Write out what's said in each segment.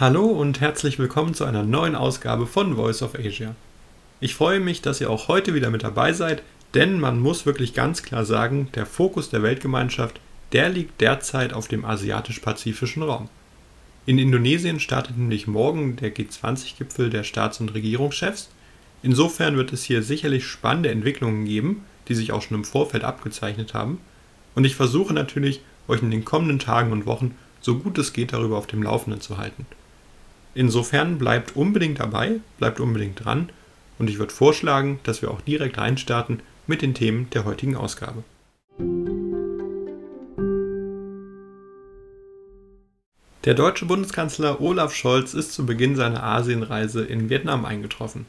Hallo und herzlich willkommen zu einer neuen Ausgabe von Voice of Asia. Ich freue mich, dass ihr auch heute wieder mit dabei seid, denn man muss wirklich ganz klar sagen, der Fokus der Weltgemeinschaft, der liegt derzeit auf dem asiatisch-pazifischen Raum. In Indonesien startet nämlich morgen der G20-Gipfel der Staats- und Regierungschefs. Insofern wird es hier sicherlich spannende Entwicklungen geben, die sich auch schon im Vorfeld abgezeichnet haben. Und ich versuche natürlich, euch in den kommenden Tagen und Wochen so gut es geht darüber auf dem Laufenden zu halten. Insofern bleibt unbedingt dabei, bleibt unbedingt dran und ich würde vorschlagen, dass wir auch direkt reinstarten mit den Themen der heutigen Ausgabe. Der deutsche Bundeskanzler Olaf Scholz ist zu Beginn seiner Asienreise in Vietnam eingetroffen.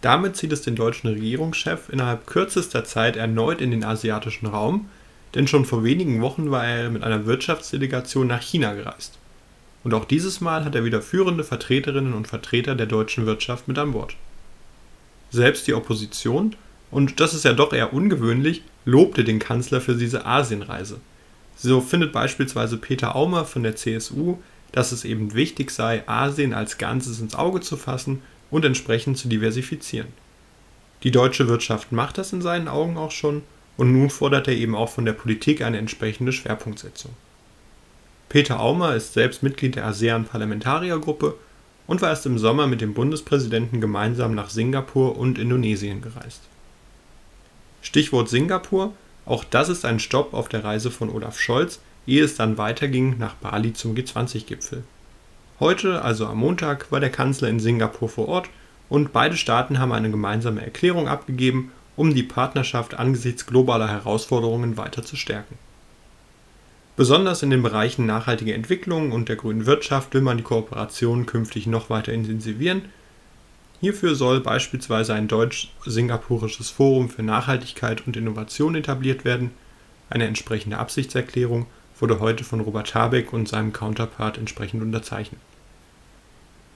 Damit zieht es den deutschen Regierungschef innerhalb kürzester Zeit erneut in den asiatischen Raum, denn schon vor wenigen Wochen war er mit einer Wirtschaftsdelegation nach China gereist. Und auch dieses Mal hat er wieder führende Vertreterinnen und Vertreter der deutschen Wirtschaft mit an Bord. Selbst die Opposition, und das ist ja doch eher ungewöhnlich, lobte den Kanzler für diese Asienreise. So findet beispielsweise Peter Aumer von der CSU, dass es eben wichtig sei, Asien als Ganzes ins Auge zu fassen und entsprechend zu diversifizieren. Die deutsche Wirtschaft macht das in seinen Augen auch schon und nun fordert er eben auch von der Politik eine entsprechende Schwerpunktsetzung. Peter Aumer ist selbst Mitglied der ASEAN-Parlamentariergruppe und war erst im Sommer mit dem Bundespräsidenten gemeinsam nach Singapur und Indonesien gereist. Stichwort Singapur, auch das ist ein Stopp auf der Reise von Olaf Scholz, ehe es dann weiterging nach Bali zum G20-Gipfel. Heute, also am Montag, war der Kanzler in Singapur vor Ort und beide Staaten haben eine gemeinsame Erklärung abgegeben, um die Partnerschaft angesichts globaler Herausforderungen weiter zu stärken. Besonders in den Bereichen nachhaltige Entwicklung und der grünen Wirtschaft will man die Kooperation künftig noch weiter intensivieren. Hierfür soll beispielsweise ein deutsch-singapurisches Forum für Nachhaltigkeit und Innovation etabliert werden. Eine entsprechende Absichtserklärung wurde heute von Robert Habeck und seinem Counterpart entsprechend unterzeichnet.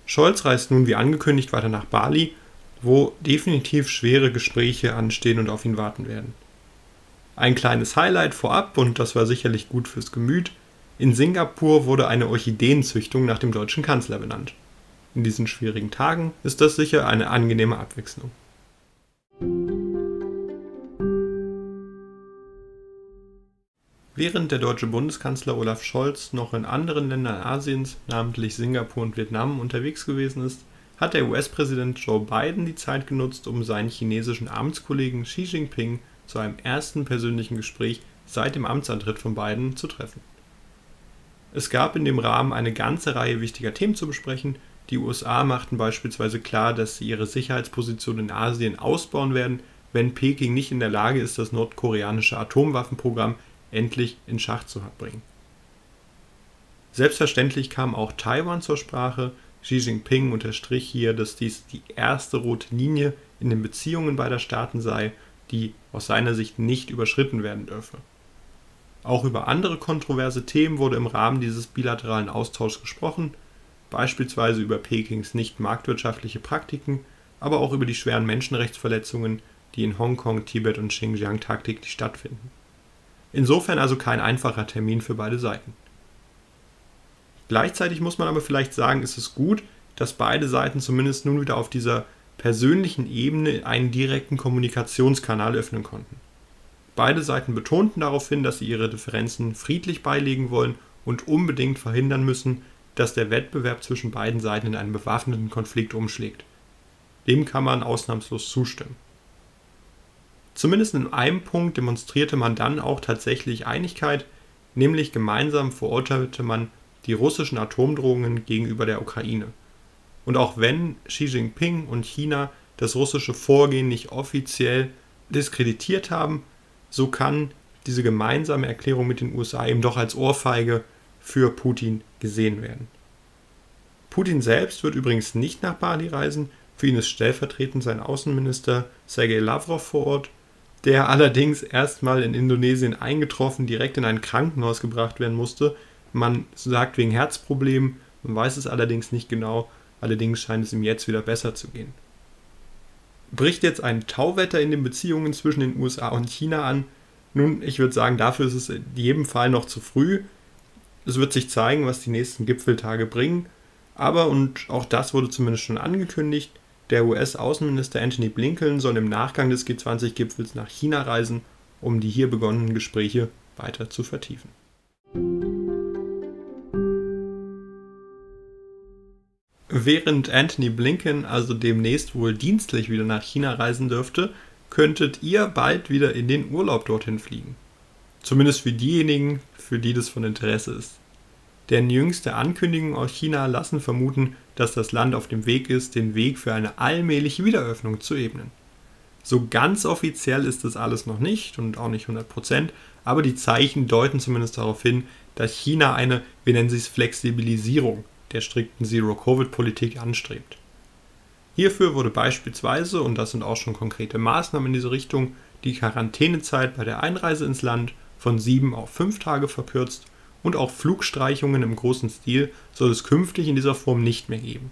Scholz reist nun wie angekündigt weiter nach Bali, wo definitiv schwere Gespräche anstehen und auf ihn warten werden. Ein kleines Highlight vorab, und das war sicherlich gut fürs Gemüt, in Singapur wurde eine Orchideenzüchtung nach dem deutschen Kanzler benannt. In diesen schwierigen Tagen ist das sicher eine angenehme Abwechslung. Während der deutsche Bundeskanzler Olaf Scholz noch in anderen Ländern Asiens, namentlich Singapur und Vietnam, unterwegs gewesen ist, hat der US-Präsident Joe Biden die Zeit genutzt, um seinen chinesischen Amtskollegen Xi Jinping zu einem ersten persönlichen Gespräch seit dem Amtsantritt von Biden zu treffen. Es gab in dem Rahmen eine ganze Reihe wichtiger Themen zu besprechen. Die USA machten beispielsweise klar, dass sie ihre Sicherheitsposition in Asien ausbauen werden, wenn Peking nicht in der Lage ist, das nordkoreanische Atomwaffenprogramm endlich in Schach zu bringen. Selbstverständlich kam auch Taiwan zur Sprache. Xi Jinping unterstrich hier, dass dies die erste rote Linie in den Beziehungen beider Staaten sei die aus seiner Sicht nicht überschritten werden dürfe. Auch über andere kontroverse Themen wurde im Rahmen dieses bilateralen Austauschs gesprochen, beispielsweise über Pekings nicht marktwirtschaftliche Praktiken, aber auch über die schweren Menschenrechtsverletzungen, die in Hongkong, Tibet und Xinjiang tagtäglich stattfinden. Insofern also kein einfacher Termin für beide Seiten. Gleichzeitig muss man aber vielleicht sagen, ist es gut, dass beide Seiten zumindest nun wieder auf dieser persönlichen Ebene einen direkten Kommunikationskanal öffnen konnten. Beide Seiten betonten daraufhin, dass sie ihre Differenzen friedlich beilegen wollen und unbedingt verhindern müssen, dass der Wettbewerb zwischen beiden Seiten in einen bewaffneten Konflikt umschlägt. Dem kann man ausnahmslos zustimmen. Zumindest in einem Punkt demonstrierte man dann auch tatsächlich Einigkeit, nämlich gemeinsam verurteilte man die russischen Atomdrohungen gegenüber der Ukraine. Und auch wenn Xi Jinping und China das russische Vorgehen nicht offiziell diskreditiert haben, so kann diese gemeinsame Erklärung mit den USA eben doch als Ohrfeige für Putin gesehen werden. Putin selbst wird übrigens nicht nach Bali reisen, für ihn ist stellvertretend sein Außenminister Sergei Lavrov vor Ort, der allerdings erstmal in Indonesien eingetroffen direkt in ein Krankenhaus gebracht werden musste. Man sagt wegen Herzproblemen, man weiß es allerdings nicht genau Allerdings scheint es ihm jetzt wieder besser zu gehen. Bricht jetzt ein Tauwetter in den Beziehungen zwischen den USA und China an? Nun, ich würde sagen, dafür ist es in jedem Fall noch zu früh. Es wird sich zeigen, was die nächsten Gipfeltage bringen. Aber, und auch das wurde zumindest schon angekündigt, der US-Außenminister Anthony Blinken soll im Nachgang des G20-Gipfels nach China reisen, um die hier begonnenen Gespräche weiter zu vertiefen. Während Anthony Blinken also demnächst wohl dienstlich wieder nach China reisen dürfte, könntet ihr bald wieder in den Urlaub dorthin fliegen. Zumindest für diejenigen, für die das von Interesse ist. Denn jüngste Ankündigungen aus China lassen vermuten, dass das Land auf dem Weg ist, den Weg für eine allmähliche Wiederöffnung zu ebnen. So ganz offiziell ist das alles noch nicht und auch nicht 100%, aber die Zeichen deuten zumindest darauf hin, dass China eine, wir nennen sie es Flexibilisierung der strikten Zero-Covid-Politik anstrebt. Hierfür wurde beispielsweise, und das sind auch schon konkrete Maßnahmen in diese Richtung, die Quarantänezeit bei der Einreise ins Land von sieben auf fünf Tage verkürzt und auch Flugstreichungen im großen Stil soll es künftig in dieser Form nicht mehr geben.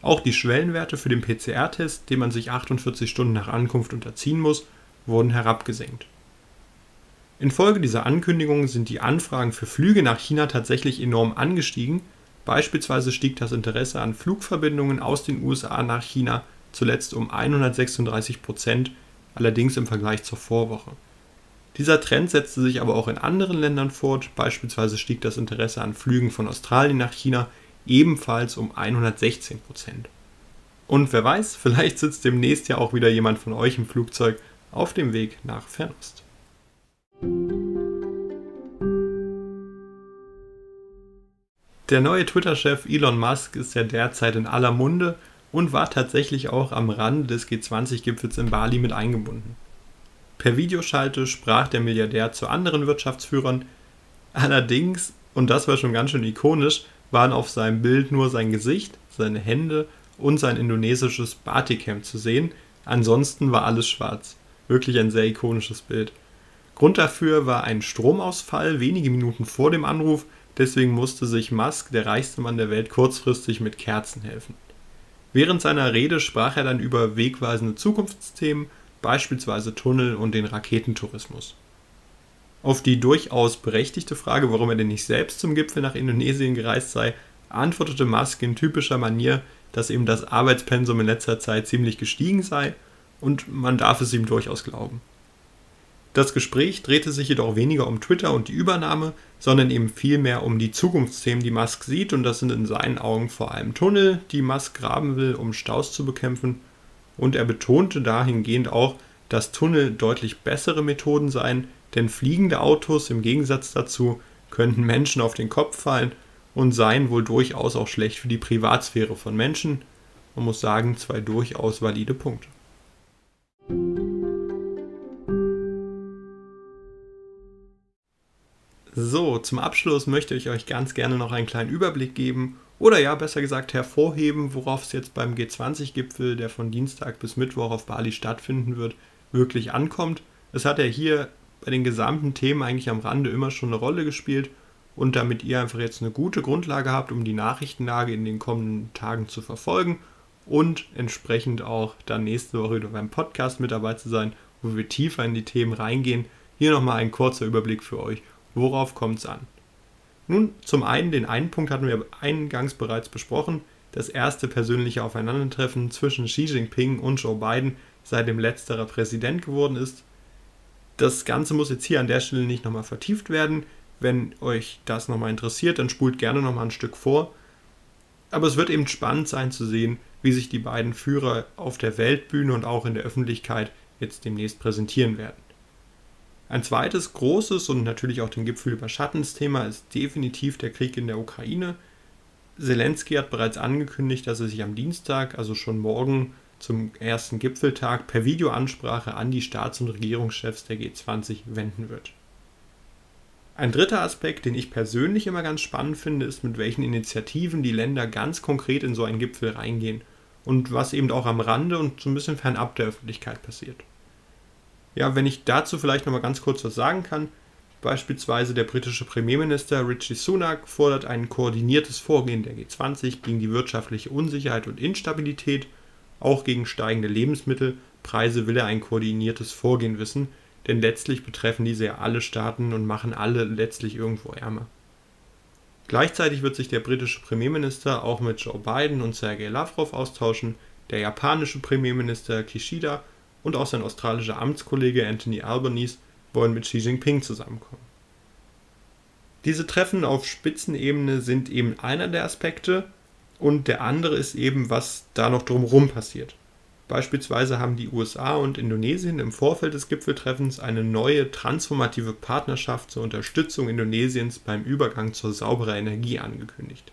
Auch die Schwellenwerte für den PCR-Test, den man sich 48 Stunden nach Ankunft unterziehen muss, wurden herabgesenkt. Infolge dieser Ankündigungen sind die Anfragen für Flüge nach China tatsächlich enorm angestiegen Beispielsweise stieg das Interesse an Flugverbindungen aus den USA nach China zuletzt um 136 Prozent, allerdings im Vergleich zur Vorwoche. Dieser Trend setzte sich aber auch in anderen Ländern fort, beispielsweise stieg das Interesse an Flügen von Australien nach China ebenfalls um 116 Prozent. Und wer weiß, vielleicht sitzt demnächst ja auch wieder jemand von euch im Flugzeug auf dem Weg nach Fernost. Der neue Twitter-Chef Elon Musk ist ja derzeit in aller Munde und war tatsächlich auch am Rande des G20-Gipfels in Bali mit eingebunden. Per Videoschalte sprach der Milliardär zu anderen Wirtschaftsführern. Allerdings, und das war schon ganz schön ikonisch, waren auf seinem Bild nur sein Gesicht, seine Hände und sein indonesisches Batikam zu sehen. Ansonsten war alles schwarz. Wirklich ein sehr ikonisches Bild. Grund dafür war ein Stromausfall wenige Minuten vor dem Anruf, Deswegen musste sich Musk, der reichste Mann der Welt, kurzfristig mit Kerzen helfen. Während seiner Rede sprach er dann über wegweisende Zukunftsthemen, beispielsweise Tunnel und den Raketentourismus. Auf die durchaus berechtigte Frage, warum er denn nicht selbst zum Gipfel nach Indonesien gereist sei, antwortete Musk in typischer Manier, dass eben das Arbeitspensum in letzter Zeit ziemlich gestiegen sei und man darf es ihm durchaus glauben. Das Gespräch drehte sich jedoch weniger um Twitter und die Übernahme, sondern eben vielmehr um die Zukunftsthemen, die Musk sieht, und das sind in seinen Augen vor allem Tunnel, die Musk graben will, um Staus zu bekämpfen. Und er betonte dahingehend auch, dass Tunnel deutlich bessere Methoden seien, denn fliegende Autos im Gegensatz dazu könnten Menschen auf den Kopf fallen und seien wohl durchaus auch schlecht für die Privatsphäre von Menschen. Man muss sagen, zwei durchaus valide Punkte. So, zum Abschluss möchte ich euch ganz gerne noch einen kleinen Überblick geben oder ja, besser gesagt hervorheben, worauf es jetzt beim G20-Gipfel, der von Dienstag bis Mittwoch auf Bali stattfinden wird, wirklich ankommt. Es hat ja hier bei den gesamten Themen eigentlich am Rande immer schon eine Rolle gespielt und damit ihr einfach jetzt eine gute Grundlage habt, um die Nachrichtenlage in den kommenden Tagen zu verfolgen und entsprechend auch dann nächste Woche wieder beim Podcast mit dabei zu sein, wo wir tiefer in die Themen reingehen. Hier nochmal ein kurzer Überblick für euch Worauf kommt es an? Nun, zum einen, den einen Punkt hatten wir eingangs bereits besprochen, das erste persönliche Aufeinandertreffen zwischen Xi Jinping und Joe Biden, seitdem letzterer Präsident geworden ist. Das Ganze muss jetzt hier an der Stelle nicht nochmal vertieft werden. Wenn euch das nochmal interessiert, dann spult gerne nochmal ein Stück vor. Aber es wird eben spannend sein zu sehen, wie sich die beiden Führer auf der Weltbühne und auch in der Öffentlichkeit jetzt demnächst präsentieren werden. Ein zweites großes und natürlich auch den Gipfel überschattendes Thema ist definitiv der Krieg in der Ukraine. Zelensky hat bereits angekündigt, dass er sich am Dienstag, also schon morgen zum ersten Gipfeltag, per Videoansprache an die Staats- und Regierungschefs der G20 wenden wird. Ein dritter Aspekt, den ich persönlich immer ganz spannend finde, ist, mit welchen Initiativen die Länder ganz konkret in so einen Gipfel reingehen und was eben auch am Rande und so ein bisschen fernab der Öffentlichkeit passiert. Ja, wenn ich dazu vielleicht nochmal ganz kurz was sagen kann. Beispielsweise der britische Premierminister Richie Sunak fordert ein koordiniertes Vorgehen der G20 gegen die wirtschaftliche Unsicherheit und Instabilität. Auch gegen steigende Lebensmittelpreise will er ein koordiniertes Vorgehen wissen, denn letztlich betreffen diese ja alle Staaten und machen alle letztlich irgendwo ärmer. Gleichzeitig wird sich der britische Premierminister auch mit Joe Biden und Sergei Lavrov austauschen, der japanische Premierminister Kishida und auch sein australischer Amtskollege Anthony Albanese wollen mit Xi Jinping zusammenkommen. Diese Treffen auf Spitzenebene sind eben einer der Aspekte und der andere ist eben, was da noch drumherum passiert. Beispielsweise haben die USA und Indonesien im Vorfeld des Gipfeltreffens eine neue transformative Partnerschaft zur Unterstützung Indonesiens beim Übergang zur sauberer Energie angekündigt.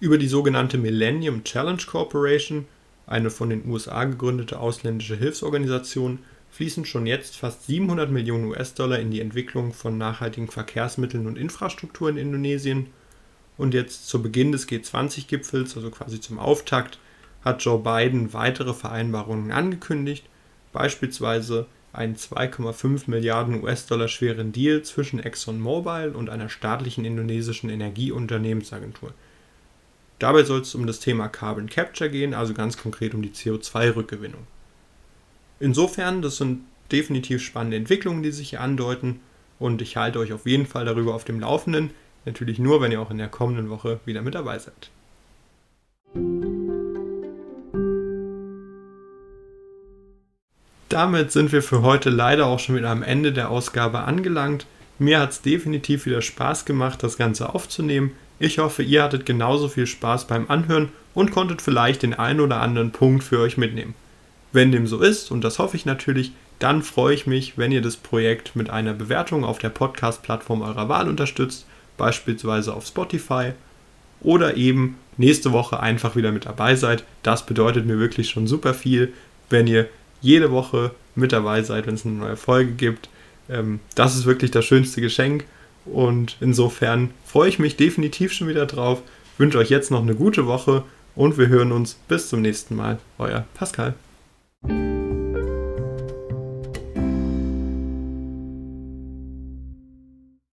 Über die sogenannte Millennium Challenge Corporation, eine von den USA gegründete ausländische Hilfsorganisation, fließen schon jetzt fast 700 Millionen US-Dollar in die Entwicklung von nachhaltigen Verkehrsmitteln und Infrastruktur in Indonesien. Und jetzt zu Beginn des G20-Gipfels, also quasi zum Auftakt, hat Joe Biden weitere Vereinbarungen angekündigt, beispielsweise einen 2,5 Milliarden US-Dollar schweren Deal zwischen ExxonMobil und einer staatlichen indonesischen Energieunternehmensagentur. Dabei soll es um das Thema Carbon Capture gehen, also ganz konkret um die CO2-Rückgewinnung. Insofern, das sind definitiv spannende Entwicklungen, die sich hier andeuten und ich halte euch auf jeden Fall darüber auf dem Laufenden. Natürlich nur, wenn ihr auch in der kommenden Woche wieder mit dabei seid. Damit sind wir für heute leider auch schon wieder am Ende der Ausgabe angelangt. Mir hat es definitiv wieder Spaß gemacht, das Ganze aufzunehmen. Ich hoffe, ihr hattet genauso viel Spaß beim Anhören und konntet vielleicht den einen oder anderen Punkt für euch mitnehmen. Wenn dem so ist, und das hoffe ich natürlich, dann freue ich mich, wenn ihr das Projekt mit einer Bewertung auf der Podcast-Plattform eurer Wahl unterstützt, beispielsweise auf Spotify, oder eben nächste Woche einfach wieder mit dabei seid. Das bedeutet mir wirklich schon super viel, wenn ihr jede Woche mit dabei seid, wenn es eine neue Folge gibt. Ähm, das ist wirklich das schönste Geschenk und insofern freue ich mich definitiv schon wieder drauf. Wünsche euch jetzt noch eine gute Woche und wir hören uns bis zum nächsten Mal. Euer Pascal.